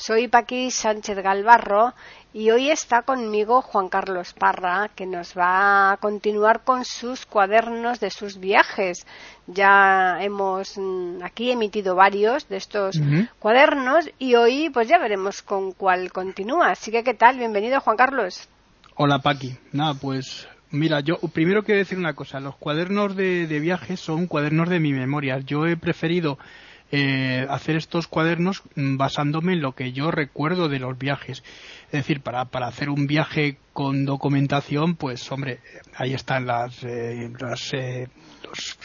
Soy Paqui Sánchez Galvarro y hoy está conmigo Juan Carlos Parra, que nos va a continuar con sus cuadernos de sus viajes. Ya hemos mm, aquí emitido varios de estos cuadernos y hoy pues ya veremos con cuál continúa. Así que, ¿qué tal? Bienvenido, Juan Carlos. Hola, Paqui. Nada, pues Mira, yo primero quiero decir una cosa. Los cuadernos de, viajes son cuadernos de mi memoria. Yo he preferido eh, hacer estos cuadernos mm, basándome en lo que yo recuerdo de los viajes. Es decir, para, para hacer un viaje con documentación, pues hombre, ahí están las, eh, las, eh,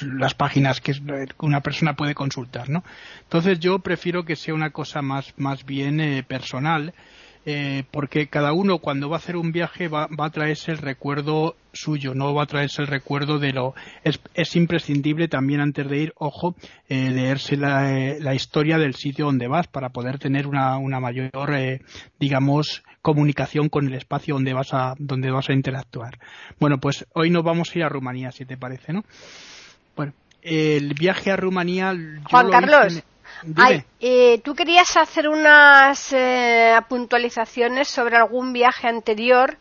las páginas que una persona puede consultar, ¿no? Entonces yo prefiero que sea una cosa más, más bien personal eh, porque cada uno cuando va a hacer un viaje va, a traerse el recuerdo suyo, no va a traerse el recuerdo de lo... Es, imprescindible también antes de ir, ojo, eh, leerse eh, la, historia del sitio donde vas para poder tener una, mayor, digamos, comunicación con el espacio donde vas a donde vas a interactuar. Bueno, pues hoy nos vamos a ir a Rumanía, si te parece, ¿no? Bueno, el viaje a Rumanía. Juan Carlos. Ay, eh, tú querías hacer unas eh, puntualizaciones sobre algún viaje anterior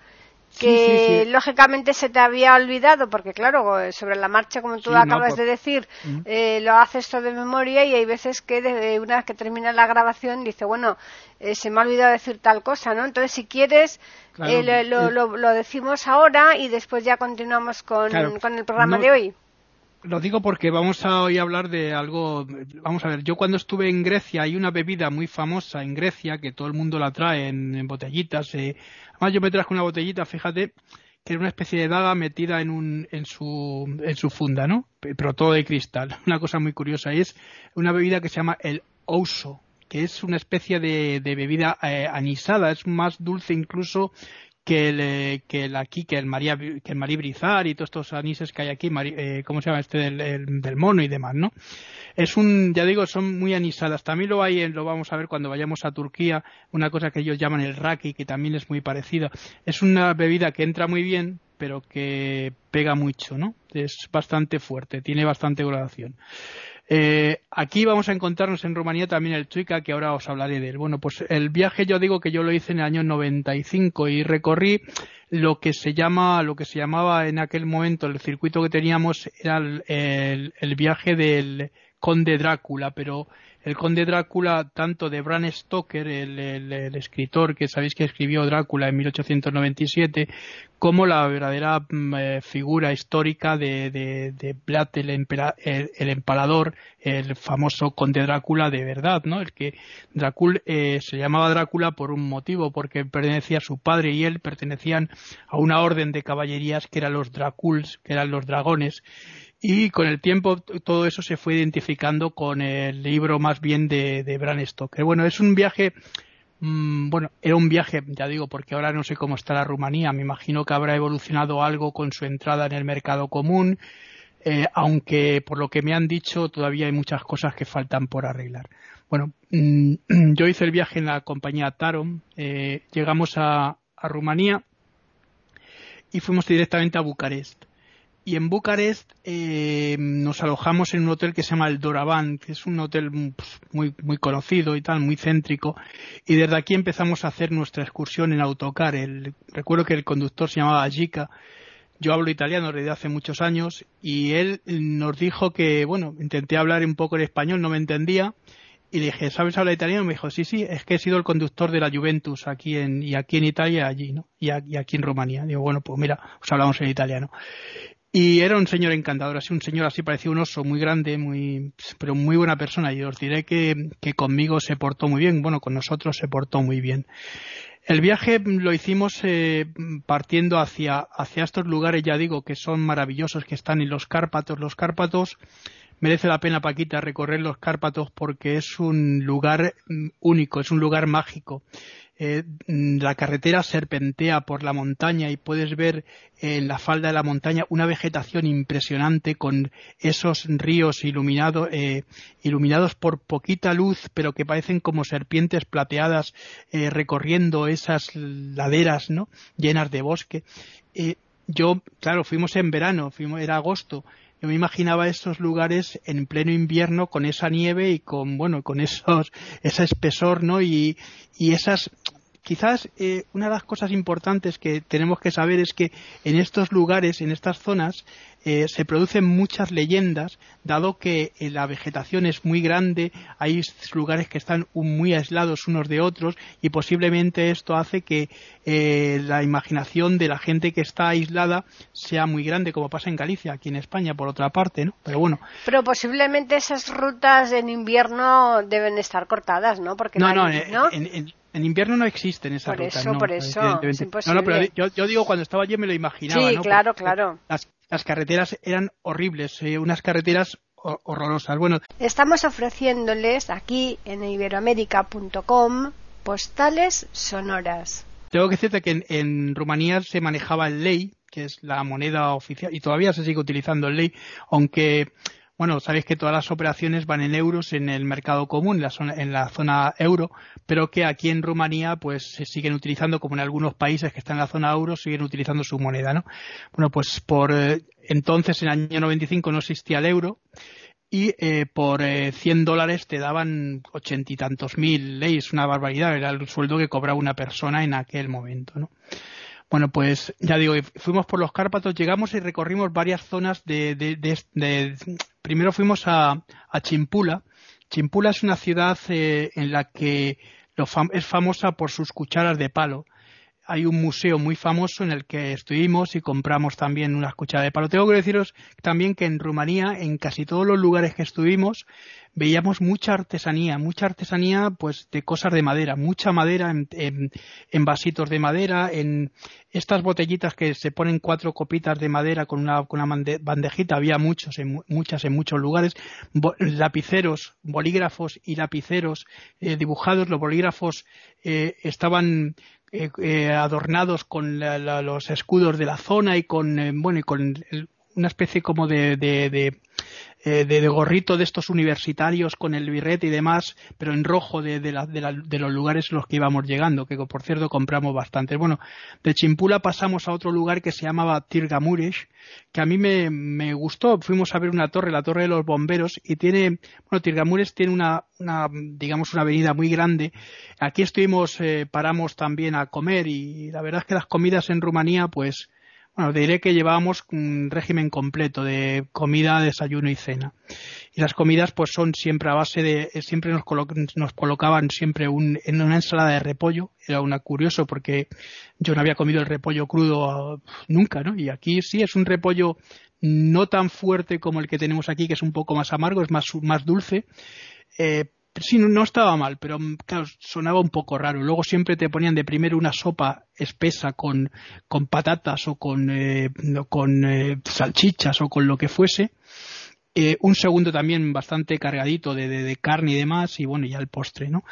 que lógicamente se te había olvidado, porque claro, sobre la marcha, como tú acabas de decir, eh, lo haces todo de memoria y hay veces que de, una vez que termina la grabación dice, bueno, se me ha olvidado decir tal cosa, ¿no? Entonces, si quieres, lo, lo, decimos ahora y después ya continuamos con, con el programa de hoy lo digo porque vamos a hoy hablar de algo. Vamos a ver, yo cuando estuve en Grecia hay una bebida muy famosa en Grecia que todo el mundo la trae en, botellitas. Eh. Además, yo me traje una botellita, fíjate, que era una especie de daga metida en, un, en, su, en su funda, ¿no? Pero todo de cristal. Una cosa muy curiosa. Es una bebida que se llama el ouso, que es una especie de, bebida eh, anisada. Es más dulce incluso que el, que el aquí, que el María, que el Marí Brizar y todos estos anises que hay aquí, eh, ¿cómo se llama este del, del, mono y demás, no? Es un, ya digo, son muy anisadas. También lo hay, lo vamos a ver cuando vayamos a Turquía, una cosa que ellos llaman el raki, que también es muy parecida. Es una bebida que entra muy bien, pero que pega mucho, ¿no? Es bastante fuerte, tiene bastante graduación. Eh, aquí vamos a encontrarnos en Rumanía también el Chuica, que ahora os hablaré de él. Bueno, pues el viaje yo digo que yo lo hice en el año 95 y recorrí lo que se llama, lo que se llamaba en aquel momento el circuito que teníamos era el viaje del Conde Drácula, pero el conde Drácula, tanto de Bram Stoker, el, escritor que sabéis que escribió Drácula en 1897, como la verdadera mm, eh, figura histórica de, de, Vlad el, empalador, el famoso conde Drácula de verdad, ¿no? El que Drácula eh, se llamaba Drácula por un motivo, porque pertenecía su padre y él pertenecían a una orden de caballerías que eran los Dráculs, que eran los dragones, y con el tiempo todo eso se fue identificando con el libro más bien de, de Stoker. Bueno, es un viaje, mm, bueno, era un viaje, ya digo, porque ahora no sé cómo está la Rumanía, me imagino que habrá evolucionado algo con su entrada en el mercado común, eh, aunque por lo que me han dicho todavía hay muchas cosas que faltan por arreglar. Bueno, mm, yo hice el viaje en la compañía Tarom, eh, llegamos a Rumanía y fuimos directamente a Bucarest y en Bucarest eh, nos alojamos en un hotel que se llama el Doravan, que es un hotel pues, muy, muy conocido y tal, muy céntrico. Y desde aquí empezamos a hacer nuestra excursión en autocar. El, recuerdo que el conductor se llamaba Jica. Yo hablo italiano desde hace muchos años y él nos dijo que, bueno, intenté hablar un poco en español, no me entendía. Y le dije, ¿sabes hablar italiano? Me dijo, sí, sí, es que he sido el conductor de la Juventus aquí en, y aquí en Italia, allí, ¿no? Y, aquí en Rumanía. Digo, bueno, pues mira, os hablamos en italiano. Y era un señor encantador, así un señor así parecía un oso muy grande, muy, pero muy buena persona. Y os diré que, conmigo se portó muy bien, bueno, con nosotros se portó muy bien. El viaje lo hicimos eh, partiendo hacia, hacia estos lugares, ya digo, que son maravillosos, que están en los Cárpatos. Los Cárpatos merece la pena, Paquita, recorrer los Cárpatos porque es un lugar mm, único, es un lugar mágico. Eh, la carretera serpentea por la montaña y puedes ver en la falda de la montaña una vegetación impresionante con esos ríos iluminados eh, iluminados por poquita luz pero que parecen como serpientes plateadas eh, recorriendo esas laderas no llenas de bosque. Yo claro fuimos en verano fuimos era agosto yo me imaginaba estos lugares en pleno invierno con esa nieve y con bueno con esos ese espesor no y, y esas quizás eh, una de las cosas importantes que tenemos que saber es que en estos lugares, en estas zonas, eh, se producen muchas leyendas, dado que eh, la vegetación es muy grande, hay lugares que están muy aislados unos de otros y posiblemente esto hace que la imaginación de la gente que está aislada sea muy grande, como pasa en Galicia, aquí en España, por otra parte, ¿no? Pero bueno. Pero posiblemente esas rutas en invierno deben estar cortadas, ¿no? Porque no, no, en en invierno no existen esas por rutas. Eso, por eso, No, no, pero yo, digo, cuando estaba allí me lo imaginaba. Sí, claro, claro. Las, carreteras eran horribles, eh, unas carreteras horrorosas. Bueno, estamos ofreciéndoles aquí en iberoamérica.com postales sonoras. Tengo que decirte que en, en, Rumanía se manejaba el ley, que es la moneda oficial, y todavía se sigue utilizando el ley, aunque bueno, sabéis que todas las operaciones van en euros en el mercado común, en la zona, en la zona euro, pero que aquí en Rumanía pues se siguen utilizando, como en algunos países que están en la zona euro, siguen utilizando su moneda, ¿no? Bueno, pues por eh, entonces, en el año 95 no existía el euro y eh, por eh, 100 dólares te daban ochenta y tantos mil leyes, una barbaridad, era el sueldo que cobraba una persona en aquel momento, ¿no? Bueno, pues ya digo, fuimos por los Cárpatos, llegamos y recorrimos varias zonas de, de, de, primero fuimos a, a, Chimpula. Chimpula es una ciudad eh, en la que lo es famosa por sus cucharas de palo. Hay un museo muy famoso en el que estuvimos y compramos también unas cucharas de palo. Tengo que deciros también que en Rumanía, en casi todos los lugares que estuvimos, veíamos mucha artesanía, mucha artesanía pues de cosas de madera, mucha madera en, en, vasitos de madera, en estas botellitas que se ponen cuatro copitas de madera con una, con una bandejita, había muchos, en, muchas en muchos lugares, lapiceros, bolígrafos y lapiceros eh, dibujados, los bolígrafos eh, estaban eh, adornados con los escudos de la zona y con bueno y con una especie como de, de, eh, de, gorrito de estos universitarios con el birrete y demás, pero en rojo de, de, los lugares en los que íbamos llegando, que por cierto compramos bastante. Bueno, de Chimpula pasamos a otro lugar que se llamaba Tirgamuresh, que a mí me, me gustó. Fuimos a ver una torre, la Torre de los Bomberos, y tiene, bueno, Tirgamuresh tiene una, una digamos, una avenida muy grande. Aquí estuvimos, eh, paramos también a comer y la verdad es que las comidas en Rumanía, pues, bueno, diré que llevábamos un régimen completo de comida, desayuno y cena. Y las comidas pues son siempre a base de, siempre nos, nos colocaban siempre un, en una ensalada de repollo. Era una curioso porque yo no había comido el repollo crudo nunca, ¿no? Y aquí sí es un repollo no tan fuerte como el que tenemos aquí, que es un poco más amargo, es más, más dulce. Eh, sí, no, estaba mal, pero mm, claro, sonaba un poco raro. Luego siempre te ponían de primero una sopa espesa con, con patatas o con, eh, con eh, salchichas o con lo que fuese. Eh, un segundo también bastante cargadito de, de, de, carne y demás, y bueno, ya el postre, ¿no?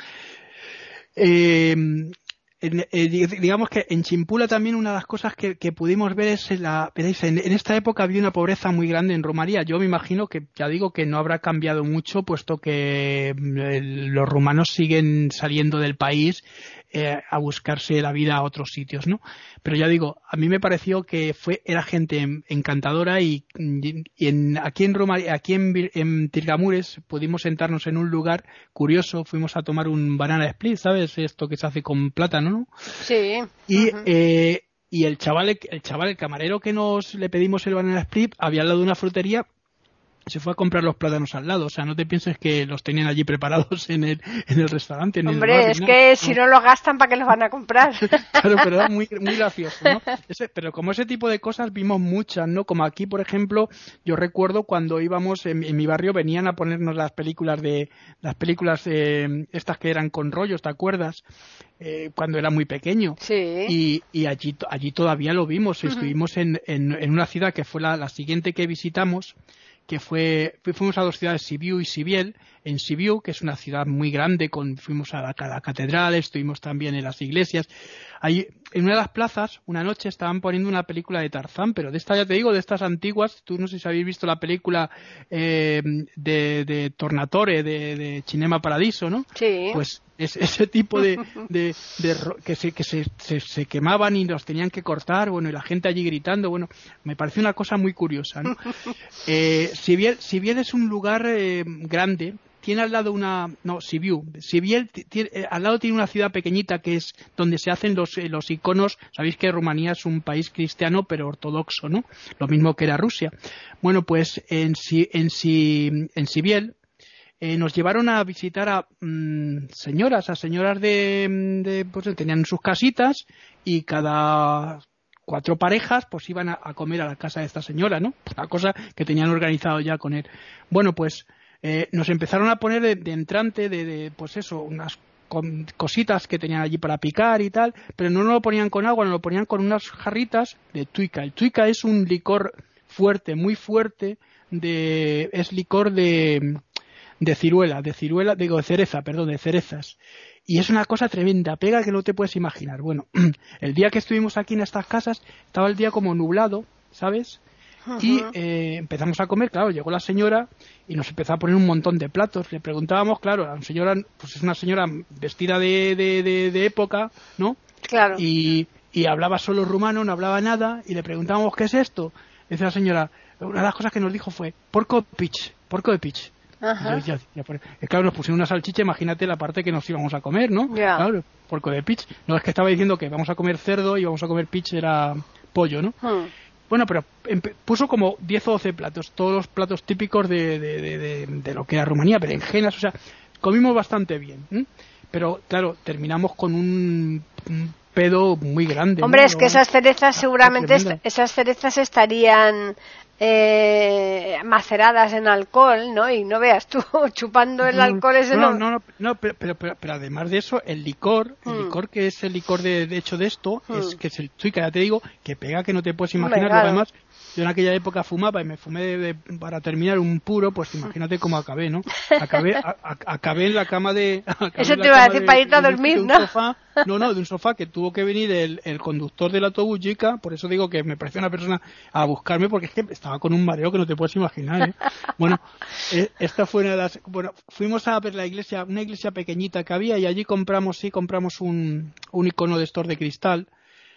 Eh, eh, digamos que en Chimpula también una de las cosas que, pudimos ver es la, en, esta época había una pobreza muy grande en Rumanía. Yo me imagino que, ya digo, que no habrá cambiado mucho, puesto que mm, los rumanos siguen saliendo del país eh, a buscarse la vida a otros sitios, ¿no? Pero ya digo, a mí me pareció que fue era gente encantadora y, en, aquí en Roma, aquí en, en, Tirgamures pudimos sentarnos en un lugar curioso, fuimos a tomar un banana split, ¿sabes? Esto que se hace con plátano, ¿no? Sí. Y eh, y el chaval, el chaval, el camarero que nos le pedimos el banana split había al lado de una frutería se fue a comprar los plátanos al lado. O sea, no te pienses que los tenían allí preparados en el, en el restaurante. Hombre, es que si no los gastan, ¿para qué los van a comprar? claro, pero era muy, muy gracioso, ¿no? pero como ese tipo de cosas vimos muchas, ¿no? Como aquí, por ejemplo, yo recuerdo cuando íbamos en, mi barrio venían a ponernos las películas de, las películas eh, estas que eran con rollos, ¿te acuerdas? Eh, cuando era muy pequeño. Sí. Y, y allí, allí todavía lo vimos. Estuvimos en, en, en, una ciudad que fue la, la siguiente que visitamos que fue, fuimos a dos ciudades, Sibiu y Sibiel. En Sibiu, que es una ciudad muy grande, con, fuimos a la, a la catedral, estuvimos también en las iglesias. Ahí, en una de las plazas, una noche estaban poniendo una película de Tarzán, pero de esta ya te digo, de estas antiguas, tú no sé si habéis visto la película eh, de, de, Tornatore, de, de Cinema Paradiso, ¿no? Sí. Pues es, ese tipo de, de, de que, se, que se, se, se, quemaban y los tenían que cortar, bueno, y la gente allí gritando, bueno, me parece una cosa muy curiosa, ¿no? Eh, si, bien, si bien es un lugar eh, grande, tiene al lado una no Sibiu Sibiel tiene, eh, al lado tiene una ciudad pequeñita que es donde se hacen los, eh, los iconos sabéis que Rumanía es un país cristiano pero ortodoxo no lo mismo que era Rusia bueno pues en si en si en Sibiel eh, nos llevaron a visitar a mmm, señoras a señoras de, de pues tenían sus casitas y cada cuatro parejas pues iban a, comer a la casa de esta señora, ¿no? Una cosa que tenían organizado ya con él. Bueno, pues eh, nos empezaron a poner de, de entrante de, de, pues eso, unas cositas que tenían allí para picar y tal, pero no lo ponían con agua, nos lo ponían con unas jarritas de tuica. El tuica es un licor fuerte, muy fuerte, de, es licor de, de ciruela, de ciruela, digo de cereza, perdón, de cerezas. Y es una cosa tremenda, pega que no te puedes imaginar. Bueno, el día que estuvimos aquí en estas casas, estaba el día como nublado, ¿sabes? Y eh, empezamos a comer, claro, llegó la señora y nos empezó a poner un montón de platos. Le preguntábamos, claro, la señora, pues es una señora vestida de, de, de, de época, ¿no? Claro. Y, y, hablaba solo rumano, no hablaba nada, y le preguntábamos, ¿qué es esto? Decía la señora, una de las cosas que nos dijo fue, porco pitch, porco de pitch. Ajá. Ya, ya, ya, claro, nos pusieron una salchicha, imagínate la parte que nos íbamos a comer, ¿no? Yeah. Claro, porco de pitch. No es que estaba diciendo que vamos a comer cerdo y vamos a comer pitch era pollo, ¿no? Hmm. Bueno, pero puso como 10 o 12 platos, todos los platos típicos de, de, de, de lo que era Rumanía, berenjenas, o sea, comimos bastante bien. ¿eh? Pero claro, terminamos con un, un pedo muy grande. Hombre, ¿no? es que esas cerezas seguramente, est esas cerezas estarían eh, maceradas en alcohol, ¿no? Y no veas tú chupando el alcohol ese. No, no, no, no pero, pero, pero, pero, además de eso, el licor, el Hmm. licor que es el licor de, de hecho de esto, es Mm. que es el tuica, ya te digo, que pega que no te puedes imaginar. Claro. además, yo en aquella época fumaba y me fumé de, de, para terminar un puro, pues imagínate cómo acabé, ¿no? Acabé, a, a, acabé en la cama de. Eso te iba a decir para irte a dormir, un ¿no? Sofá, no, no, de un sofá que tuvo que venir el, el conductor del autobús Jica, por eso digo que me pareció una persona a buscarme porque es que estaba con un mareo que no te puedes imaginar, ¿eh? Bueno, eh, esta fue una de las. Bueno, fuimos a ver la iglesia, una iglesia pequeñita que había y allí compramos, sí, compramos un, un icono de estos de cristal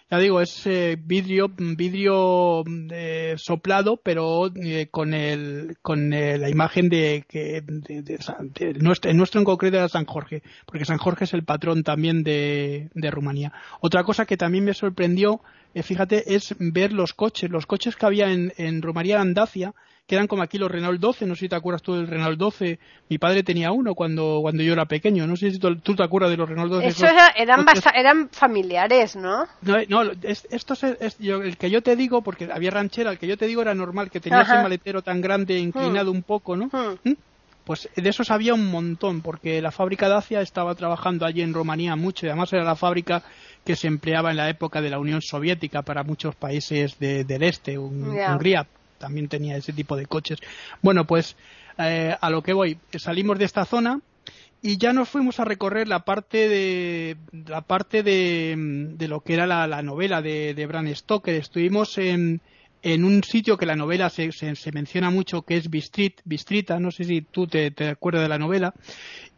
ya digo, es eh, vidrio, vidrio eh, soplado, pero eh, con el, con eh, la imagen de que de, nuestro, en concreto era San Jorge, porque San Jorge es el patrón también de, de Rumanía. Otra cosa que también me sorprendió, eh, fíjate, es ver los coches, los coches que había en, en Rumanía en Dacia, que eran como aquí los Renault 12, no sé si te acuerdas tú del Renault 12, mi padre tenía uno cuando, cuando yo era pequeño, no sé si tú, tú te acuerdas de los Renault 12. Eso era, eran, eran familiares, ¿no? No, no es, esto es, es yo, el que yo te digo, porque había ranchera, el que yo te digo era normal, que tenía Ajá. ese maletero tan grande, inclinado Hmm. un poco, ¿no? Hmm. Pues de esos había un montón, porque la fábrica Dacia estaba trabajando allí en Rumanía mucho, y además era la fábrica que se empleaba en la época de la Unión Soviética para muchos países de, del este, un, Yeah. Hungría también tenía ese tipo de coches. Bueno, pues eh, a lo que voy, salimos de esta zona y ya nos fuimos a recorrer la parte de la parte de, de lo que era la, la novela de, de Bram Stoker. Estuvimos en, en un sitio que la novela se, se, se, menciona mucho que es Bistrit, Bistrita, no sé si tú te, te acuerdas de la novela,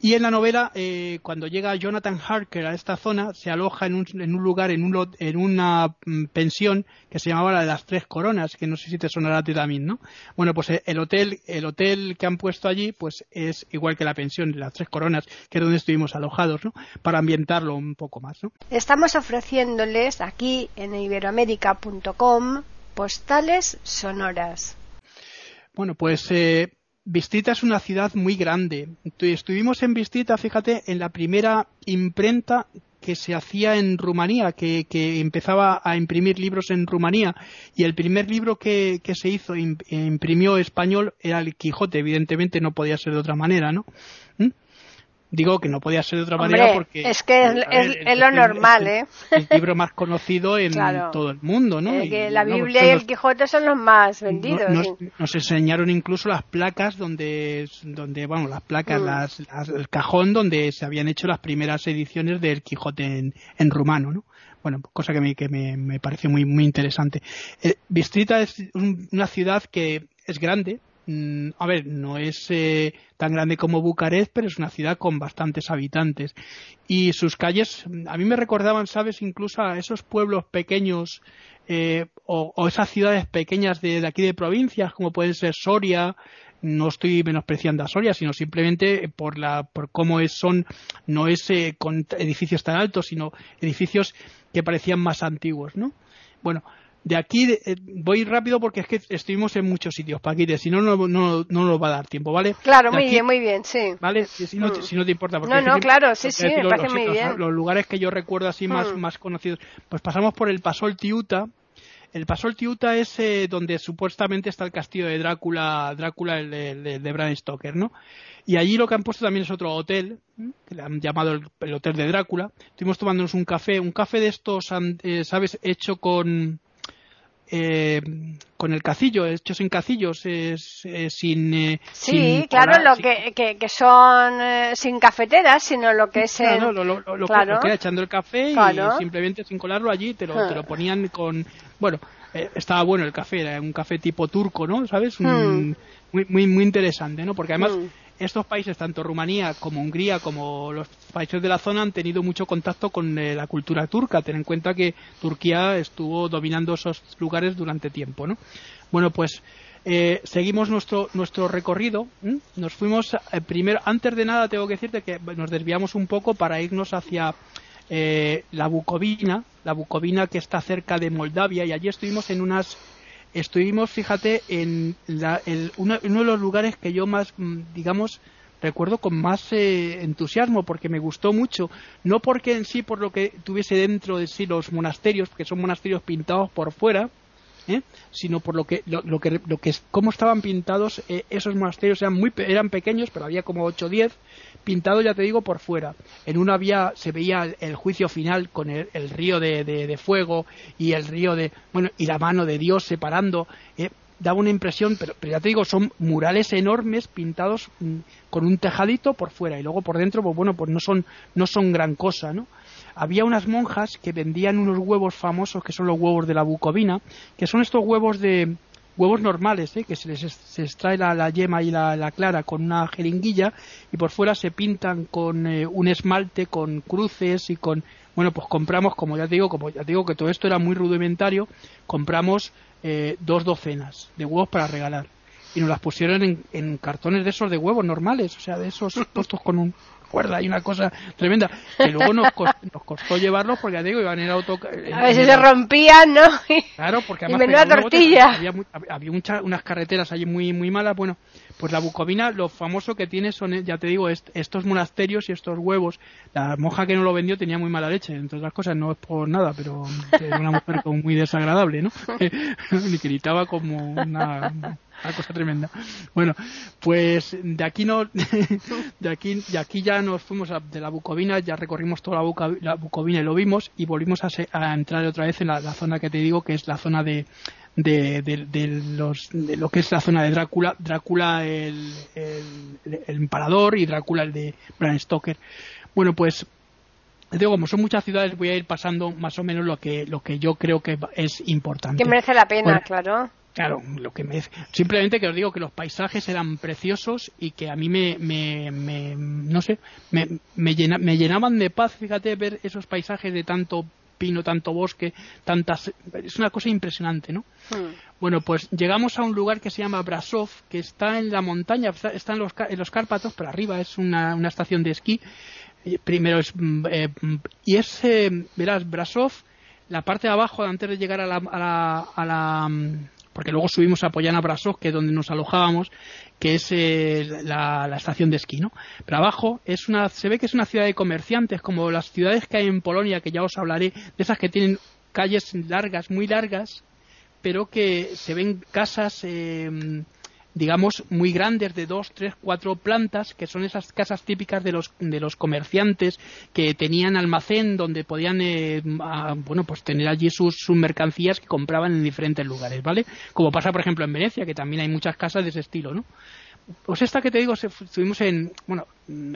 y en la novela eh, cuando llega Jonathan Harker a esta zona se aloja en un, en un lugar, en, un, en una mm, pensión que se llamaba la de las Tres Coronas, que no sé si te sonará a ti también, ¿no? Bueno, pues eh, el hotel, el hotel que han puesto allí pues es igual que la pensión de las Tres Coronas, que es donde estuvimos alojados, ¿no? Para ambientarlo un poco más, ¿no? Estamos ofreciéndoles aquí en iberoamérica.com postales sonoras. Bueno, pues eh, Bistrita es una ciudad muy grande. Estuvimos en Bistrita, fíjate, en la primera imprenta que se hacía en Rumanía, que, que, empezaba a imprimir libros en Rumanía, y el primer libro que, que se hizo, imprimió español, era el Quijote, evidentemente no podía ser de otra manera, ¿no? ¿Mm? Digo que no podía ser de otra manera porque... Es que es, lo normal, ¿eh? El, libro más conocido en todo el mundo, ¿no? que la Biblia y el Quijote son los más vendidos. Nos, enseñaron incluso las placas donde, donde bueno, las placas, mm. las, el cajón donde se habían hecho las primeras ediciones del Quijote en, en rumano, ¿no? bueno, cosa que me, que me, me parece muy, muy interesante. Eh, Bistrita es una ciudad que es grande, Mm, a ver, no es eh, tan grande como Bucarest, pero es una ciudad con bastantes habitantes. Y sus calles, a mí me recordaban, ¿sabes? Incluso a esos pueblos pequeños eh, o, esas ciudades pequeñas de, aquí de provincias, como pueden ser Soria. No estoy menospreciando a Soria, sino simplemente por, la, por cómo es, son, no es eh, con edificios tan altos, sino edificios que parecían más antiguos, ¿no? Bueno, de aquí eh, voy rápido porque es que estuvimos en muchos sitios, Paquite, si no, no, no, nos va a dar tiempo, ¿vale? Claro, muy bien, muy bien, sí. ¿Vale? Si no, mm. si no te importa. Porque no, no, claro, sí, sí, me parece muy bien. Los, lugares que yo recuerdo así más, mm. más conocidos, pues pasamos por el Pasol Tiuta. El Pasol Tiuta es eh, donde supuestamente está el castillo de Drácula, Drácula el, de Bram Stoker, ¿no? Y allí lo que han puesto también es otro hotel, que le han llamado el, Hotel de Drácula. Estuvimos tomándonos un café, un café de estos, eh, ¿sabes? Hecho con, eh, con el cacillo, hechos en cacillos, es, sin. Eh, sí, claro, lo que, que, son eh, sin cafeteras, sino lo que es. Claro, lo, lo, lo, que echando el café y simplemente sin colarlo allí te lo, te lo ah. ponían con. Bueno, estaba bueno el café, era un café tipo turco, ¿no? ¿Sabes? Hmm. Muy, muy, muy interesante, ¿no? Porque además. Hmm estos países, tanto Rumanía como Hungría, como los países de la zona, han tenido mucho contacto con eh, la cultura turca. Ten en cuenta que Turquía estuvo dominando esos lugares durante tiempo, ¿no? Bueno, pues eh, seguimos nuestro nuestro recorrido. Nos fuimos eh, primero, antes de nada, tengo que decirte que nos desviamos un poco para irnos hacia la Bucovina, la Bucovina que está cerca de Moldavia, y allí estuvimos en unas estuvimos, fíjate, en uno, de los lugares que yo más, mm, digamos, recuerdo con más eh, entusiasmo porque me gustó mucho, no porque en sí por lo que tuviese dentro de sí los monasterios, que son monasterios pintados por fuera, ¿eh? sino por lo que, lo, que, lo que cómo estaban pintados eh, esos monasterios eran muy eran pequeños, pero había como 8 o 10 pintado ya te digo por fuera. En una había se veía el, juicio final con el, río de, fuego y el río de bueno y la mano de Dios separando. ¿eh? daba una impresión, pero, pero, ya te digo, son murales enormes pintados mm, con un tejadito por fuera y luego por dentro, pues bueno, pues no son, no son gran cosa, ¿no? había unas monjas que vendían unos huevos famosos que son los huevos de la bucovina, que son estos huevos de huevos normales, ¿eh? que se les se extrae la, yema y la, clara con una jeringuilla y por fuera se pintan con eh, un esmalte, con cruces y con bueno pues compramos como ya te digo como ya te digo que todo esto era muy rudimentario compramos eh, dos docenas de huevos para regalar y nos las pusieron en, en cartones de esos de huevos normales o sea de esos puestos con un cuerda y una cosa tremenda que luego nos costó, nos costó llevarlos porque ya digo iban en auto a veces se rompían no claro porque además y tortilla. había, había muchas unas carreteras allí muy muy malas. Bueno pues la Bucovina lo famoso que tiene son ya te digo estos monasterios y estos huevos. La monja que no lo vendió tenía muy mala leche entre otras cosas no es por nada pero era una mujer como muy desagradable no ni gritaba como una una cosa tremenda. Bueno, pues de aquí no, de aquí, de aquí ya nos fuimos de la Bucovina, ya recorrimos toda la, la Bucovina y lo vimos y volvimos a, entrar otra vez en la, zona que te digo que es la zona de, de, los, de lo que es la zona de Drácula, Drácula el, el, emparador y Drácula el de Bram Stoker. Bueno, pues digo, como son muchas ciudades, voy a ir pasando más o menos lo que, lo que yo creo que es importante. Que merece la pena, claro. Claro, lo que me simplemente que os digo que los paisajes eran preciosos y que a mí me, me, me no sé, me, me, llenaban de paz, fíjate, ver esos paisajes de tanto pino, tanto bosque, tantas, es una cosa impresionante, ¿no? Hmm. Bueno, pues llegamos a un lugar que se llama Brasov, que está en la montaña, está en los, en los Cárpatos, pero arriba es una, una estación de esquí. Primero es, mm, eh, y es, eh, verás, Brasov, la parte de abajo, antes de llegar a la, a la, a la mm, porque luego subimos a Pollana Brasov, que es donde nos alojábamos, que es eh, la, estación de esquí, ¿no? Pero abajo es una, se ve que es una ciudad de comerciantes, como las ciudades que hay en Polonia, que ya os hablaré, de esas que tienen calles largas, muy largas, pero que se ven casas eh, digamos, muy grandes de dos, tres, cuatro plantas, que son esas casas típicas de los, de los comerciantes que tenían almacén donde podían, eh, bueno, pues tener allí sus, sus mercancías que compraban en diferentes lugares, ¿vale? Como pasa, por ejemplo, en Venecia, que también hay muchas casas de ese estilo, ¿no? Pues esta que te digo, estuvimos en, bueno,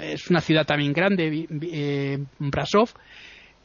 es una ciudad también grande, eh, Brasov,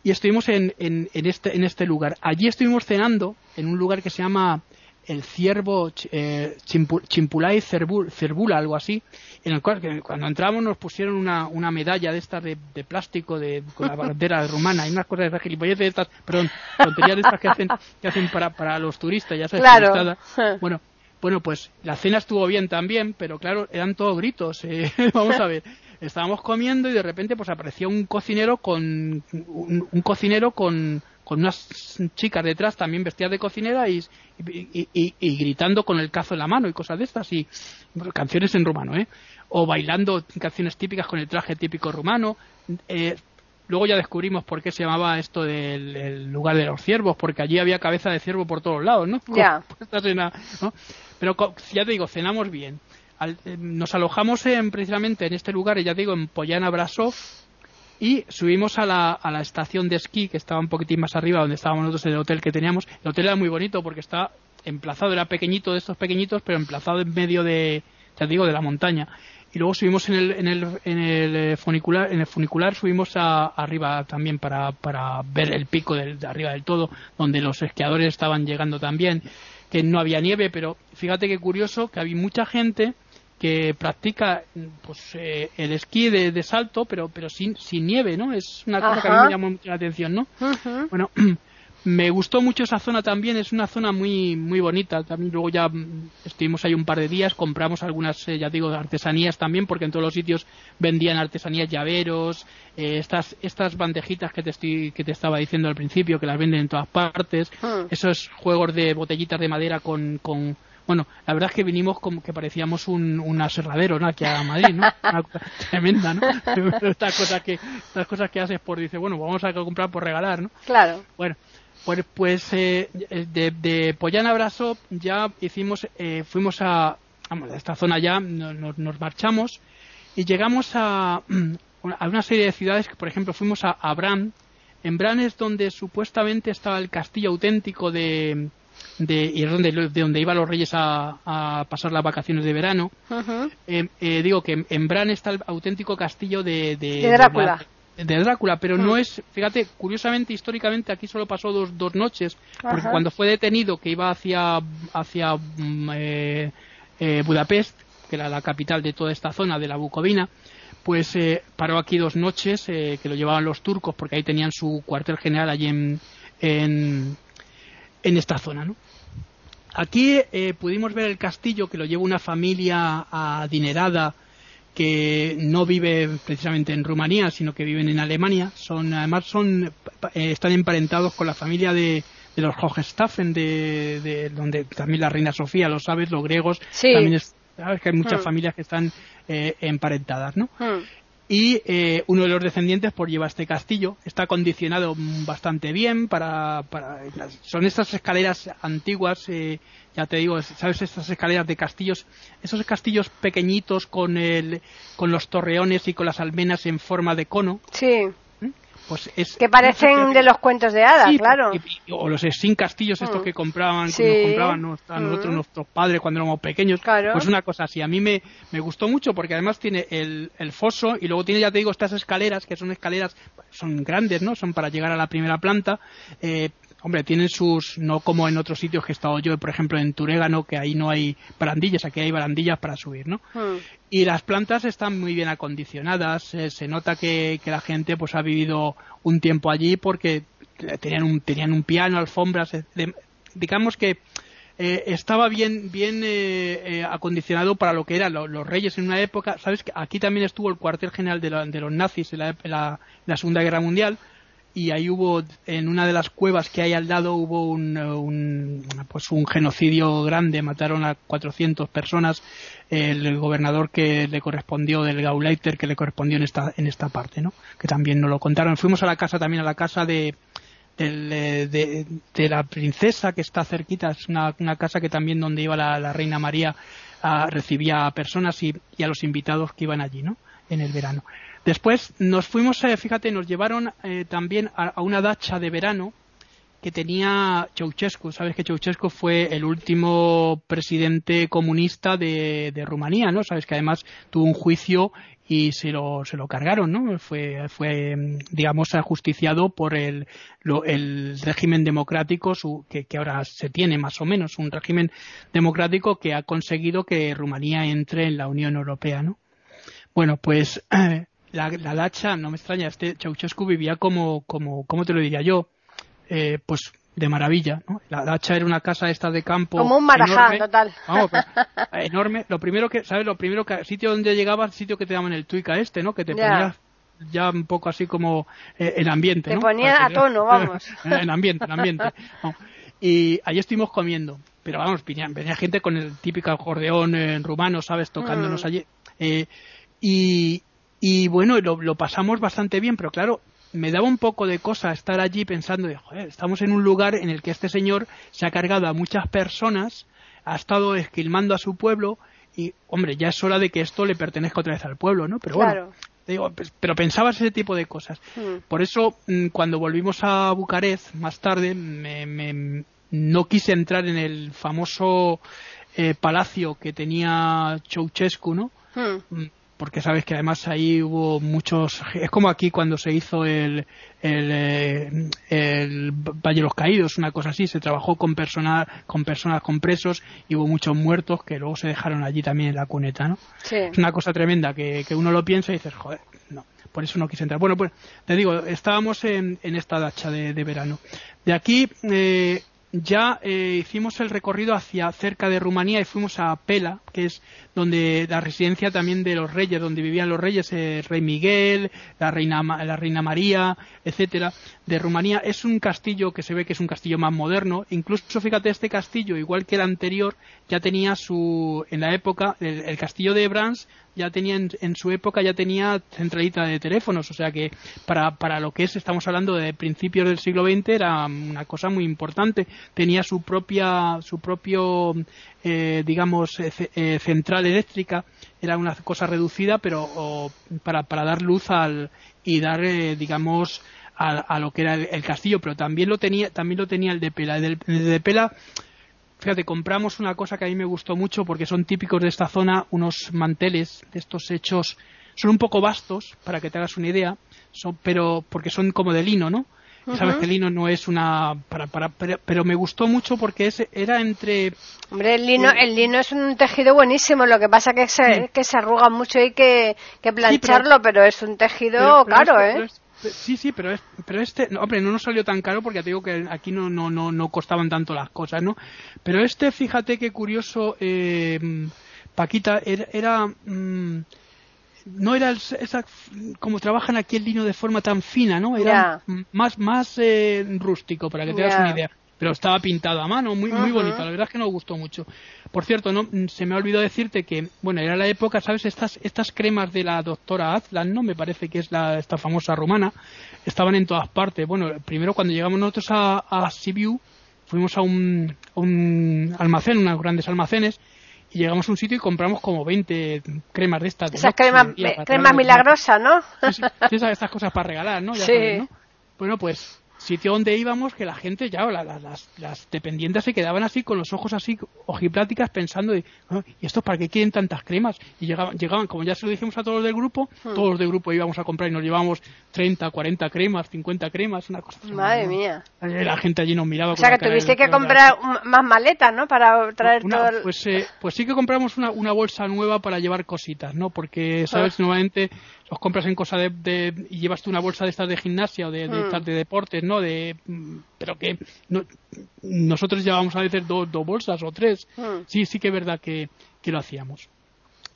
y estuvimos en, en, en, este, en este lugar. Allí estuvimos cenando en un lugar que se llama el ciervo eh, Chimpulay Cerbula, algo así, en el cual cuando entramos nos pusieron una, una medalla de estas de, de, plástico de, con la bandera rumana y unas cosas de gilipolleces de estas, perdón, tonterías de estas que hacen, que hacen para, para los turistas, ya sabes, claro. bueno, bueno, pues la cena estuvo bien también, pero claro, eran todos gritos. Eh, vamos a ver, estábamos comiendo y de repente pues apareció un cocinero con un, cocinero con, con unas chicas detrás también vestidas de cocinera y, y, gritando con el cazo en la mano y cosas de estas y canciones en rumano, ¿eh? O bailando canciones típicas con el traje típico rumano. Eh, luego ya descubrimos por qué se llamaba esto del lugar de los ciervos, porque allí había cabeza de ciervo por todos lados, ¿no? Ya. ¿no? Pero ya te digo, cenamos bien. Eh, nos alojamos en, precisamente en este lugar, ya te digo, en Poyana Brasov, y subimos a la, a la estación de esquí, que estaba un poquitín más arriba, donde estábamos nosotros en el hotel que teníamos. El hotel era muy bonito porque está emplazado, era pequeñito de estos pequeñitos, pero emplazado en medio de, ya digo, de la montaña. Y luego subimos en el, en el, en el eh, funicular, en el funicular subimos a, arriba también para, para ver el pico de arriba del todo, donde los esquiadores estaban llegando también que no había nieve, pero fíjate qué curioso que había mucha gente que practica pues eh, el esquí de, salto pero pero sin sin nieve no es una cosa que a mí me llamó mucho la atención no bueno me gustó mucho esa zona también es una zona muy muy bonita. También luego ya mm, estuvimos ahí un par de días compramos algunas eh, ya digo artesanías también porque en todos los sitios vendían artesanías llaveros eh, estas estas bandejitas que te estoy que te estaba diciendo al principio que las venden en todas partes. Hmm. esos juegos de botellitas de madera con, con bueno, la verdad es que vinimos como que parecíamos un, un aserradero, ¿no? Aquí a Madrid, ¿no? Una cosa tremenda, ¿no? estas cosas que, estas cosas que haces por, dice, bueno, vamos a comprar por regalar, ¿no? Claro. Bueno, pues, pues eh, de, de Pollana Brasov ya hicimos, eh, fuimos a, vamos, a esta zona ya, nos, nos marchamos y llegamos a, a una serie de ciudades que, por ejemplo, fuimos a, a Bran. En Bran es donde supuestamente estaba el castillo auténtico de, de, y es donde, de donde iban los reyes a, a, pasar las vacaciones de verano. Eh, eh, digo que en, Bran está el auténtico castillo de, de, Drácula de Drácula, pero no mm. es, fíjate, curiosamente, históricamente aquí solo pasó dos, dos noches, porque cuando fue detenido que iba hacia, hacia mm, eh, eh, Budapest, que era la capital de toda esta zona de la Bucovina, pues eh, paró aquí dos noches, que lo llevaban los turcos, porque ahí tenían su cuartel general allí en, en, en esta zona, ¿no? Aquí pudimos ver el castillo que lo lleva una familia adinerada que no vive precisamente en Rumanía, sino que viven en Alemania. Son, además, son, eh, están emparentados con la familia de, de los Hohenstaufen, de, de, donde también la reina Sofía, lo sabes, los griegos. También sabes que hay muchas hmm. familias que están eh, emparentadas, ¿no? Hmm y eh, uno de los descendientes por llevar este castillo está condicionado bastante bien para, para son estas escaleras antiguas eh, ya te digo sabes estas escaleras de castillos esos castillos pequeñitos con el con los torreones y con las almenas en forma de cono. Sí pues es que parecen de los cuentos de hadas, claro. o los sin castillos estos mm. que compraban, que compraban a nosotros mm. nuestros padres cuando éramos pequeños. Pues una cosa así. A mí me, me gustó mucho porque además tiene el, el foso y luego tiene, ya te digo, estas escaleras que son escaleras, son grandes, ¿no? Son para llegar a la primera planta. Eh, hombre, tienen sus, no como en otros sitios que he estado yo, por ejemplo en Turégano, que ahí no hay barandillas, aquí hay barandillas para subir, ¿no? Hmm. Y las plantas están muy bien acondicionadas, se nota que, la gente pues ha vivido un tiempo allí porque tenían un, tenían un piano, alfombras, digamos que eh, estaba bien bien eh, eh, acondicionado para lo que eran los reyes en una época. Sabes que aquí también estuvo el cuartel general de, los nazis en la, Segunda Guerra Mundial y ahí hubo en una de las cuevas que hay al lado hubo un, un pues un genocidio grande mataron a 400 personas el, gobernador que le correspondió del Gauleiter que le correspondió en esta en esta parte no que también nos lo contaron fuimos a la casa también a la casa de de, la princesa que está cerquita es una, una casa que también donde iba la, reina María recibía a personas y, a los invitados que iban allí, ¿no? En el verano. Después nos fuimos, eh, fíjate, nos llevaron eh, también a, una dacha de verano que tenía Ceausescu. Sabes que Ceausescu fue el último presidente comunista de, de Rumanía, ¿no? Sabes que además tuvo un juicio y se lo, se lo cargaron, ¿no? Fue, fue digamos, ajusticiado por el, el régimen democrático que, que, ahora se tiene más o menos, un régimen democrático que ha conseguido que Rumanía entre en la Unión Europea, ¿no? Bueno, pues la, la dacha, no me extraña, este Ceausescu vivía como, como, ¿cómo te lo diría yo? Eh, pues de maravilla, ¿no? La dacha era una casa esta de campo. Como un marajá, total. Vamos, pues, enorme. Lo primero que, ¿sabes? Lo primero que, sitio donde llegabas, sitio que te llaman el tuica este, ¿no? Que te ponías ya un poco así como eh, el ambiente, Te ponía a tono, vamos. en ambiente, en ambiente. Y allí estuvimos comiendo. Pero vamos, venía, gente con el típico acordeón en rumano, ¿sabes? Tocándonos mm. allí. Eh, y, y bueno, lo, lo pasamos bastante bien, pero claro, me daba un poco de cosa estar allí pensando, de, joder, estamos en un lugar en el que este señor se ha cargado a muchas personas, ha estado esquilmando a su pueblo y, hombre, ya es hora de que esto le pertenezca otra vez al pueblo, ¿no? Pero bueno, digo, pues, pero pensabas ese tipo de cosas. Hmm. Por eso, mm, cuando volvimos a Bucarest más tarde, me, no quise entrar en el famoso eh, palacio que tenía Ceausescu, ¿no? Hmm. Mm, porque sabes que además ahí hubo muchos es como aquí cuando se hizo el el, eh, el Valle de los Caídos una cosa así se trabajó con personas con personas con presos y hubo muchos muertos que luego se dejaron allí también en la cuneta no es una cosa tremenda que, que uno lo piensa y dices joder no por eso no quise entrar bueno pues te digo estábamos en, en esta dacha de, de verano. De aquí eh, ya eh, hicimos el recorrido hacia cerca de Rumanía y fuimos a Pela, que es donde la residencia también de los reyes, donde vivían los reyes, el rey Miguel, la reina, la reina María, etcétera, de Rumanía. Es un castillo que se ve que es un castillo más moderno. Incluso, fíjate, este castillo, igual que el anterior, ya tenía su, en la época, el, castillo de Brans ya tenía en, su época ya tenía centralita de teléfonos, o sea que para, para lo que es, estamos hablando de principios del siglo XX, era una cosa muy importante. Tenía su propia, su propio, eh, digamos, eh, eh, central eléctrica, era una cosa reducida, pero para, para dar luz al, y dar, digamos, a, lo que era el, castillo, pero también lo tenía, también lo tenía el de Pela. El de Pela Fíjate, compramos una cosa que a mí me gustó mucho porque son típicos de esta zona, unos manteles de estos hechos, son un poco vastos, para que te hagas una idea, son, pero porque son como de lino, ¿no? Sabes que el lino no es una para, para pero, me gustó mucho porque ese era entre hombre el lino el lino es un tejido buenísimo lo que pasa que se que se arruga mucho y que, que plancharlo pero, es un tejido caro eh Sí, sí, pero, es, pero este, hombre, no nos salió tan caro porque te digo que aquí no, no, no, no costaban tanto las cosas, ¿no? Pero este, fíjate qué curioso, eh, Paquita, era, mm, no era esa, como trabajan aquí el lino de forma tan fina, ¿no? Era más, más eh, rústico, para que te hagas una idea pero estaba pintado a mano, muy, muy bonito, la verdad es que nos gustó mucho. Por cierto, no, se me ha olvidado decirte que, bueno, era la época, ¿sabes? Estas, estas cremas de la doctora Azlan, ¿no? Me parece que es la, esta famosa romana, estaban en todas partes. Bueno, primero cuando llegamos nosotros a, a Sibiu, fuimos a un, un almacén, unos grandes almacenes, y llegamos a un sitio y compramos como 20 cremas de estas. Esas cremas crema milagrosas, ¿no? Sí, sí, estas cosas para regalar, ¿no? sí. ¿no? Bueno, pues sitio donde íbamos que la gente ya, las, las, dependientes se quedaban así con los ojos así ojipláticas pensando de, ah, ¿y estos para qué quieren tantas cremas? Y llegaban, llegaban, como ya se lo dijimos a todos los del grupo, hmm. todos los del grupo íbamos a comprar y nos llevábamos 30, 40 cremas, 50 cremas, una cosa. Madre mía. La gente allí nos miraba. O sea que tuviste que comprar más maletas, ¿no? Para traer todo. Pues, eh, pues sí que compramos una, una bolsa nueva para llevar cositas, ¿no? Porque, ¿sabes? Ah. Nuevamente los compras en cosa de, y llevas tú una bolsa de estas de gimnasia o de, de, hmm. de deportes, ¿no? De, pero que nosotros llevábamos a veces dos, dos bolsas o tres. Hmm. Sí, sí que es verdad que, que lo hacíamos.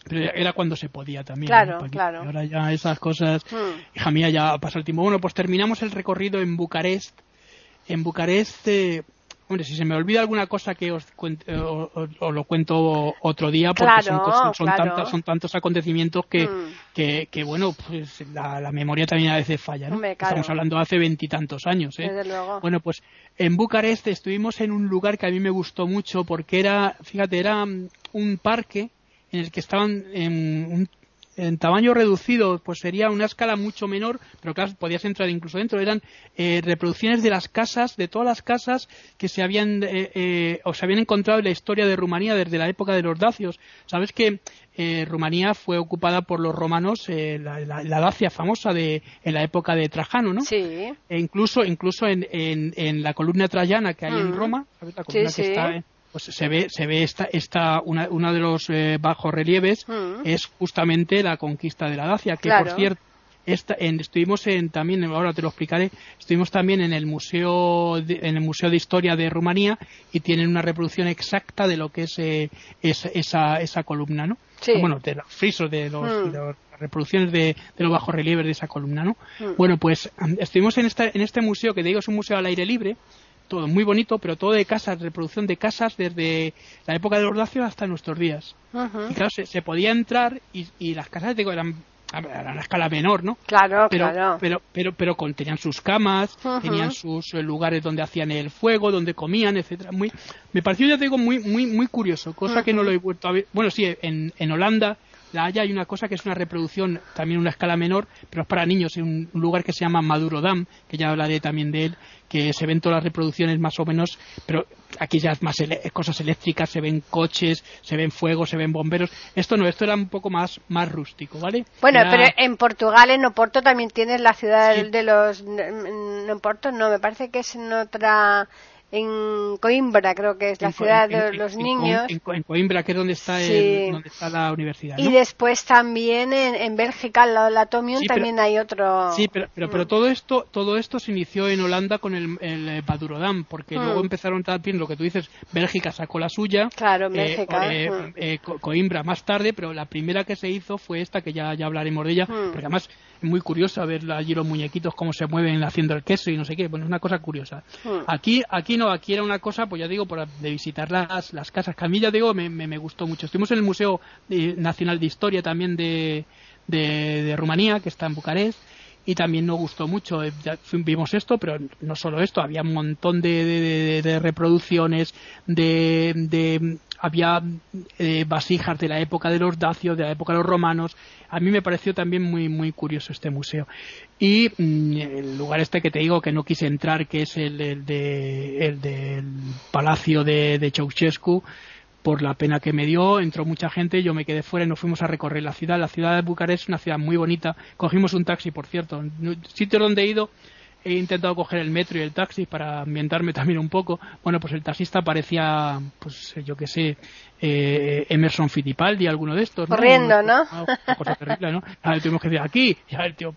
Pero era cuando se podía también. Claro, claro. Ahora ya esas cosas, hmm. hija mía, ya pasa el tiempo. Bueno, pues terminamos el recorrido en Bucarest. En Bucarest, eh, Hombre, si se me olvida alguna cosa que os, eh, lo cuento otro día, porque son, son, tantos acontecimientos que, mm. que, bueno, pues la, memoria también a veces falla, ¿no? Estamos hablando de hace veintitantos años, ¿eh? Bueno, pues en Bucarest estuvimos en un lugar que a mí me gustó mucho porque era, fíjate, era un parque en el que estaban en un en tamaño reducido, pues sería una escala mucho menor, pero claro, podías entrar incluso dentro. Eran eh, reproducciones de las casas, de todas las casas que se habían eh, eh, o se habían encontrado en la historia de Rumanía desde la época de los dacios. Sabes que Rumanía fue ocupada por los romanos, la, Dacia famosa de en la época de Trajano, ¿no? Sí. E incluso, incluso en, en, la columna trayana que hay en mm. Roma, ¿sabes? La columna que está pues se ve se ve esta esta una, uno de los eh, bajos relieves mm. es justamente la conquista de la Dacia que por cierto esta, estuvimos en, también ahora te lo explicaré estuvimos también en el museo de, en el museo de historia de Rumanía y tienen una reproducción exacta de lo que es, eh, esa, esa columna no bueno de los frisos de los, mm. de las reproducciones de, de los bajos relieves de esa columna no mm. bueno pues estuvimos en esta, en este museo que digo es un museo al aire libre todo muy bonito, pero todo de casas, reproducción de casas desde la época de los dacios hasta nuestros días. Y claro, se, podía entrar y, las casas digo, eran a una escala menor, ¿no? Claro, pero, claro. Pero, pero, pero tenían sus camas, tenían sus eh, lugares donde hacían el fuego, donde comían, etcétera. Muy, me pareció, ya te digo, muy, muy, muy curioso, cosa que no lo he vuelto a ver. Bueno, sí, en, en Holanda la Haya hay una cosa que es una reproducción, también una escala menor, pero es para niños, en un lugar que se llama Maduro Dam, que ya hablaré también de él, que se ven todas las reproducciones más o menos, pero aquí ya es más cosas eléctricas, se ven coches, se ven fuego, se ven bomberos. Esto no, esto era un poco más, más rústico, ¿vale? Bueno, pero en Portugal, en Oporto también tienes la ciudad de los... En Oporto no, me parece que es en otra en Coimbra, creo que es la ciudad de los niños. En, Coimbra, que es donde está, donde está la universidad. Y después también en, Bélgica, al lado de la Atomium, también hay otro. Sí, pero, pero, pero, mm. todo esto todo esto se inició en Holanda con el, el Badurodam, porque mm. luego empezaron también lo que tú dices, Bélgica sacó la suya. Claro, eh, Bélgica. Eh, mm. eh, Coimbra más tarde, pero la primera que se hizo fue esta, que ya, ya hablaremos de ella, porque además es muy curiosa ver allí los muñequitos cómo se mueven haciendo el queso y no sé qué. Bueno, es una cosa curiosa. Aquí, aquí aquí era una cosa, pues ya digo, por, de visitar las, las casas, que a mí ya digo, me, me, gustó mucho. Estuvimos en el Museo Nacional de Historia también de, de, Rumanía, que está en Bucarest, y también nos gustó mucho. Eh, vimos esto, pero no solo esto, había un montón de, de, reproducciones, de, había eh, vasijas de la época de los dacios, de la época de los romanos. A mí me pareció también muy muy curioso este museo. Y mm, el lugar este que te digo que no quise entrar, que es el, el, de, el del Palacio de, de Ceausescu, por la pena que me dio, entró mucha gente, yo me quedé fuera y nos fuimos a recorrer la ciudad. La ciudad de Bucarest es una ciudad muy bonita. Cogimos un taxi, por cierto. Sitio donde he ido, he intentado coger el metro y el taxi para ambientarme también un poco. Bueno, pues el taxista parecía, pues yo qué sé, eh, Emerson Fittipaldi, alguno de estos. Corriendo, ¿no? Una cosa terrible, ¿no? tuvimos que decir aquí, ya el tío.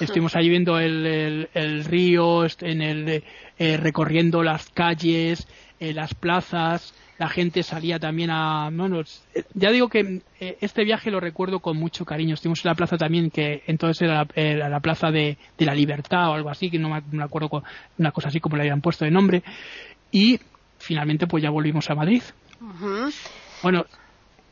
Estuvimos allí viendo el, el, río, en el, eh, recorriendo las calles, eh, las plazas, la gente salía también a bueno, ya digo que eh, este viaje lo recuerdo con mucho cariño. Estuvimos en la plaza también que entonces era la, plaza de, la libertad o algo así que no me, acuerdo con una cosa así como le habían puesto de nombre. Y finalmente pues ya volvimos a Madrid. Bueno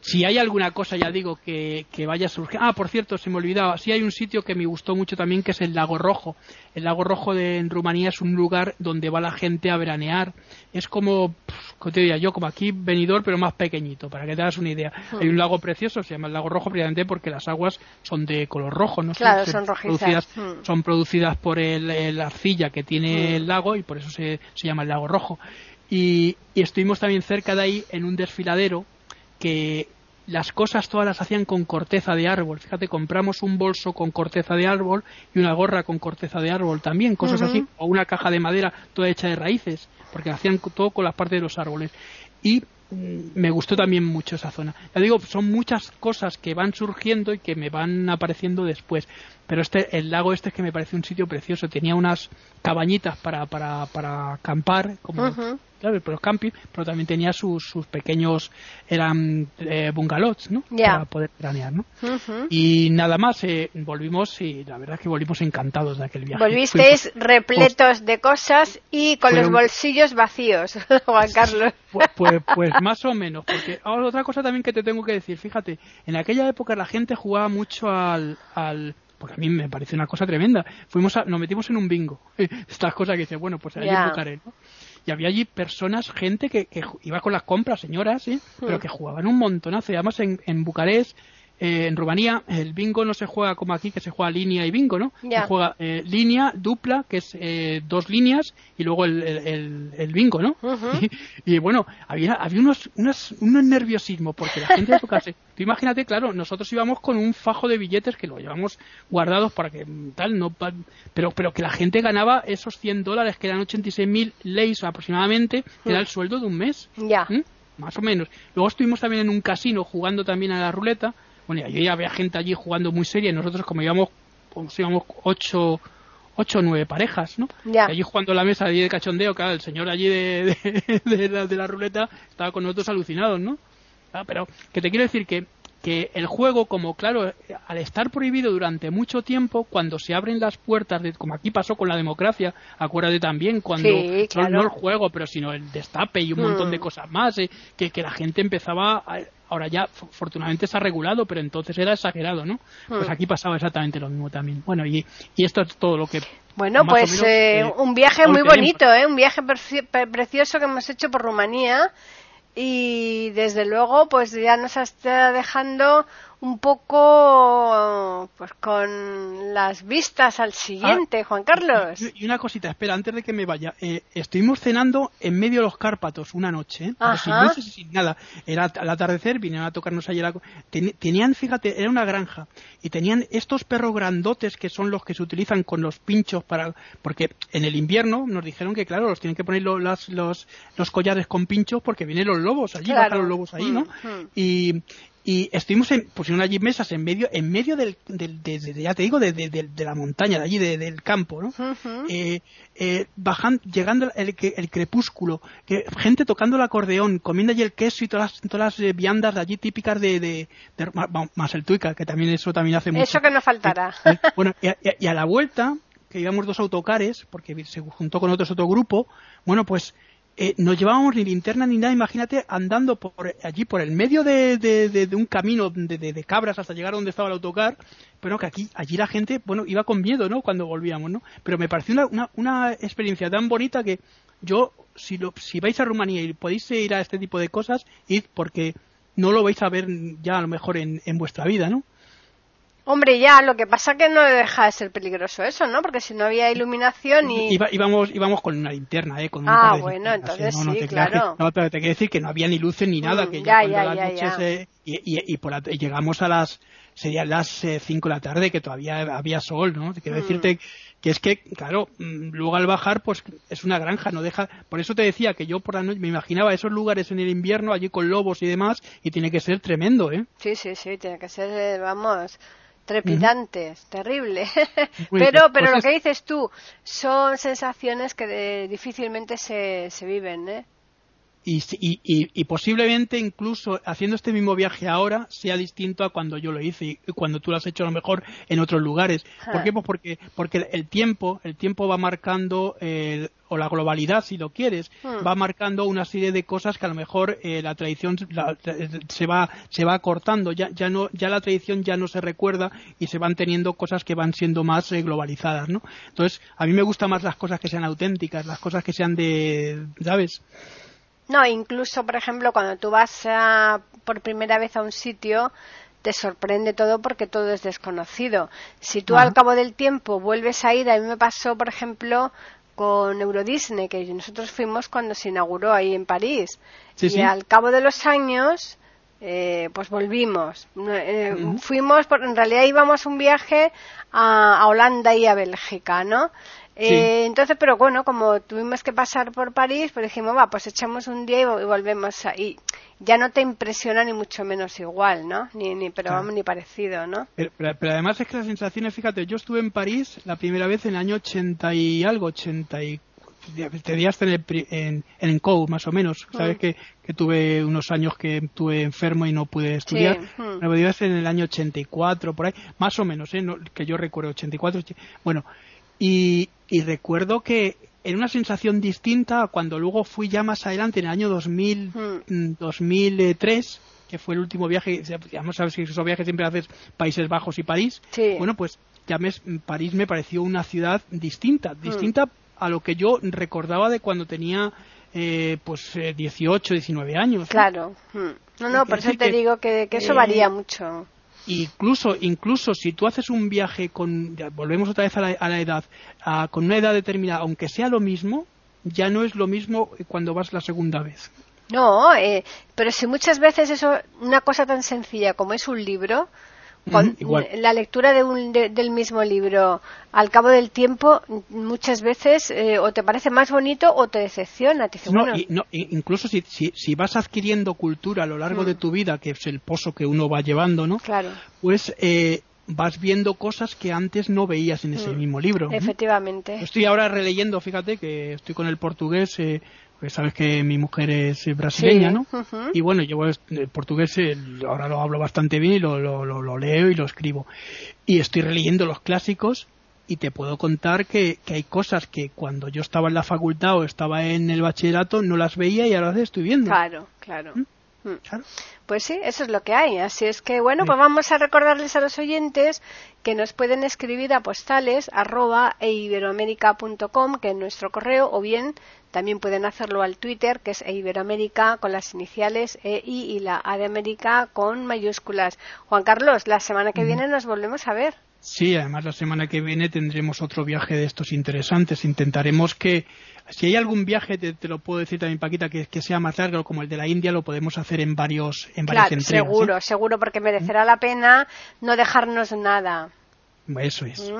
si hay alguna cosa, ya digo, que, vaya a surgir. Ah, por cierto, se me olvidaba. Sí hay un sitio que me gustó mucho también, que es el Lago Rojo. El Lago Rojo de, en Rumanía es un lugar donde va la gente a veranear. Es como, ¿cómo te diría yo? Como aquí, venidor, pero más pequeñito, para que te hagas una idea. Hmm. Hay un lago precioso, se llama el Lago Rojo, precisamente porque las aguas son de color rojo, ¿no? Claro, son, Producidas, hmm. Son producidas por el, la arcilla que tiene hmm. el lago y por eso se, se llama el Lago Rojo. Y, y estuvimos también cerca de ahí en un desfiladero que las cosas todas las hacían con corteza de árbol. Fíjate, compramos un bolso con corteza de árbol y una gorra con corteza de árbol también, cosas así, o una caja de madera toda hecha de raíces, porque hacían todo con las partes de los árboles. Y mm, me gustó también mucho esa zona. Ya digo, son muchas cosas que van surgiendo y que me van apareciendo después. Pero este, el lago este es que me parece un sitio precioso. Tenía unas cabañitas para, para, para acampar, como claro, pero camping, pero también tenía sus, sus pequeños, eran eh, bungalows, ¿no? Para poder planear, ¿no? Y nada más, eh, volvimos y la verdad es que volvimos encantados de aquel viaje. Volvisteis repletos de cosas y con los bolsillos vacíos, Juan Carlos. Pues, pues, pues, más o menos, porque otra cosa también que te tengo que decir, fíjate, en aquella época la gente jugaba mucho al, al porque a mí me parece una cosa tremenda. Fuimos a, nos metimos en un bingo. Estas cosas que dices, bueno, pues ahí yeah. ¿no? y había allí personas, gente que, que iba con las compras, señoras, ¿eh? pero que jugaban un montonazo. Y además en, en Bucarest eh, en Rumanía el bingo no se juega como aquí, que se juega línea y bingo, ¿no? Se juega eh, línea, dupla, que es eh, dos líneas, y luego el, el, el bingo, ¿no? y, bueno, había, había unos, unos, unos nerviosismo, porque la gente tocarse. Tú imagínate, claro, nosotros íbamos con un fajo de billetes que lo llevamos guardados para que tal, no pero, pero que la gente ganaba esos 100 dólares, que eran 86.000 leyes aproximadamente, que era el sueldo de un mes. Ya. Más o menos. Luego estuvimos también en un casino jugando también a la ruleta bueno, y había gente allí jugando muy seria y nosotros como íbamos, pues, íbamos ocho, ocho o nueve parejas, ¿no? Y allí jugando la mesa allí de cachondeo, claro, el señor allí de, de, la, de la ruleta estaba con nosotros alucinados, ¿no? Ah, pero que te quiero decir que que el juego, como claro, al estar prohibido durante mucho tiempo, cuando se abren las puertas, de, como aquí pasó con la democracia, acuérdate también, cuando no, el juego, pero sino el destape y un montón de hmm. cosas más, eh, que, que, la gente empezaba a, ahora ya afortunadamente se ha regulado, pero entonces era exagerado, ¿no? Pues hmm. aquí pasaba exactamente lo mismo también. Bueno, y, y esto es todo lo que... Bueno, pues eh, eh, un viaje muy bonito, ¿eh? Un viaje precioso que hemos hecho por Rumanía y desde luego pues ya nos está dejando un poco pues con las vistas al siguiente, ah, Juan Carlos. Y una cosita, espera, antes de que me vaya. Eh, estuvimos cenando en medio de los Cárpatos una noche, ¿eh? sin luces y sin nada. Era al atardecer, vinieron a tocarnos ayer. tenían, fíjate, era una granja y tenían estos perros grandotes que son los que se utilizan con los pinchos para. Porque en el invierno nos dijeron que, claro, los tienen que poner los, los, los collares con pinchos porque vienen los lobos allí, bajan los lobos ahí, ¿no? Mm, mm. Y, y estuvimos en, pusieron allí mesas en medio en medio del, del de, ya te digo de, de, la montaña de allí del campo no eh, eh, bajando llegando el, el, crepúsculo que gente tocando el acordeón comiendo allí el queso y todas las, todas las eh, viandas de allí típicas de, de, más el tuica que también eso también hace mucho. Eso que nos faltará. Bueno y a, la vuelta que íbamos dos autocares porque se juntó con otros otro grupo bueno pues eh, no llevábamos ni linterna ni nada, imagínate andando por allí, por el medio de, un camino de, cabras hasta llegar a donde estaba el autocar, pero que aquí, allí la gente, bueno, iba con miedo, ¿no? Cuando volvíamos, ¿no? Pero me pareció una, una, una experiencia tan bonita que yo, si, lo, si vais a Rumanía y podéis ir a este tipo de cosas, id porque no lo vais a ver ya a lo mejor en, en vuestra vida, ¿no? Hombre, ya, lo que pasa que no deja de ser peligroso eso, ¿no? Porque si no había iluminación y... íbamos, íbamos con una linterna, ¿eh? Con un ah, bueno, entonces sí, claro. no, pero te quiero decir que no había ni luces ni nada, mm, que ya, ya, cuando las noches... Eh, y, y, por llegamos a las... serían las eh, 5 de la tarde, que todavía había sol, ¿no? Quiero mm. decirte que es que, claro, mm, luego al bajar, pues es una granja, no deja... Por eso te decía que yo por la noche me imaginaba esos lugares en el invierno, allí con lobos y demás, y tiene que ser tremendo, ¿eh? Sí, sí, sí, tiene que ser, eh, vamos trepidantes, terrible. pero pero lo que dices tú son sensaciones que difícilmente se, se viven, ¿eh? Y, y, y, posiblemente incluso haciendo este mismo viaje ahora sea distinto a cuando yo lo hice y cuando tú lo has hecho a lo mejor en otros lugares. ¿Por qué? Pues porque, porque el tiempo, el tiempo va marcando el, o la globalidad, si lo quieres, hmm. va marcando una serie de cosas que a lo mejor eh, la tradición se va se va cortando, ya ya no ya la tradición ya no se recuerda y se van teniendo cosas que van siendo más eh, globalizadas, ¿no? Entonces, a mí me gustan más las cosas que sean auténticas, las cosas que sean de, ¿sabes? No, incluso, por ejemplo, cuando tú vas por primera vez a un sitio, te sorprende todo porque todo es desconocido. Si tú al cabo del tiempo vuelves a ir, a mí me pasó, por ejemplo, con Euro Disney, que nosotros fuimos cuando se inauguró ahí en París. y al cabo de los años, eh, pues volvimos. Eh, fuimos, por, en realidad íbamos un viaje a, a, Holanda y a Bélgica, ¿no? Eh, entonces, pero bueno, como tuvimos que pasar por París, pues dijimos, va, pues echamos un día y, volvemos ahí. Ya no te impresiona ni mucho menos igual, ¿no? Ni, ni pero vamos, ni parecido, ¿no? Pero, además es que las sensaciones, fíjate, yo estuve en París la primera vez en el año 80 y algo, 80 y te en, en, en COU, más o menos. Sabes mm. que, que, tuve unos años que estuve enfermo y no pude estudiar. Sí. Mm. Me en el año 84, por ahí, más o menos, ¿eh? que yo recuerdo, 84. Bueno, y, recuerdo que era una sensación distinta cuando luego fui ya más adelante, en el año 2000, 2003, hmm. que fue el último viaje, vamos a ver si esos viajes siempre haces Países Bajos y París. Bueno, pues ya me, París me pareció una ciudad distinta, hmm. distinta a lo que yo recordaba de cuando tenía eh, pues 18, 19 años. Claro. Hmm. No, no, por eso te digo que, eso varía mucho. Incluso, incluso si tú haces un viaje con, volvemos otra vez a la, edad, con una edad determinada, aunque sea lo mismo, ya no es lo mismo cuando vas la segunda vez. No, eh, pero si muchas veces eso, una cosa tan sencilla como es un libro, con la lectura de un, del mismo libro al cabo del tiempo muchas veces eh, o te parece más bonito o te decepciona no, incluso si, si, vas adquiriendo cultura a lo largo de mm. tu vida que es el pozo que uno va llevando no claro. pues eh, vas viendo cosas que antes no veías en ese mm. mismo libro efectivamente estoy ahora releyendo fíjate que estoy con el portugués eh, pues sabes que mi mujer es brasileña, ¿no? Y bueno, yo el portugués ahora lo hablo bastante bien y lo, lo, lo, leo y lo escribo. Y estoy releyendo los clásicos y te puedo contar que, que, hay cosas que cuando yo estaba en la facultad o estaba en el bachillerato no las veía y ahora las estoy viendo. Claro, claro. ¿Mm? Mm. Pues sí, eso es lo que hay. Así es que, bueno, pues vamos a recordarles a los oyentes que nos pueden escribir a postales arroba eiberoamerica.com, que es nuestro correo, o bien también pueden hacerlo al Twitter, que es eiberoamerica con las iniciales EI y la A de América con mayúsculas. Juan Carlos, la semana que viene nos volvemos a ver. Sí, además la semana que viene tendremos otro viaje de estos interesantes. Intentaremos que, si hay algún viaje, te, lo puedo decir también, Paquita, que, que, sea más largo, como el de la India, lo podemos hacer en varios en varias claro, Seguro, seguro, porque merecerá la pena no dejarnos nada. Eso es.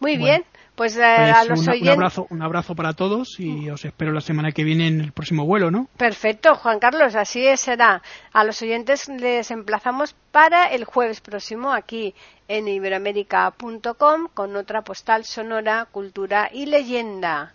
Muy bien. Pues, eh, pues, a los oyentes... un, abrazo, un abrazo para todos y os espero la semana que viene en el próximo vuelo, ¿no? Perfecto, Juan Carlos, así será. A los oyentes les emplazamos para el jueves próximo aquí en iberoamérica.com con otra postal sonora, cultura y leyenda.